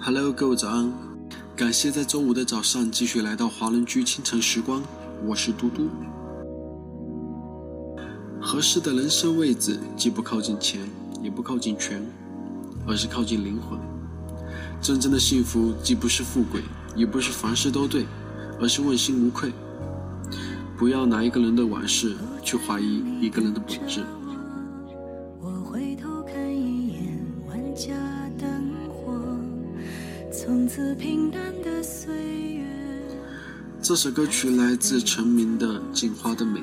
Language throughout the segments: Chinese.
Hello，各位早安！感谢在周五的早上继续来到华人居清晨时光，我是嘟嘟。合适的人生位置，既不靠近钱，也不靠近权，而是靠近灵魂。真正的幸福，既不是富贵，也不是凡事都对，而是问心无愧。不要拿一个人的往事去怀疑一个人的本质。此平淡的岁月。这首歌曲来自陈明的《镜花的美》。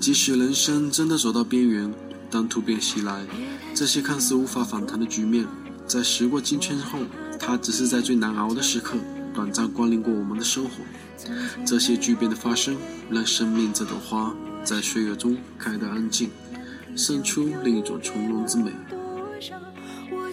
即使人生真的走到边缘，当突变袭来，这些看似无法反弹的局面，在时过境迁后，它只是在最难熬的时刻，短暂光临过我们的生活。这些巨变的发生，让生命这朵花在岁月中开得安静，生出另一种从容之美。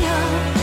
样。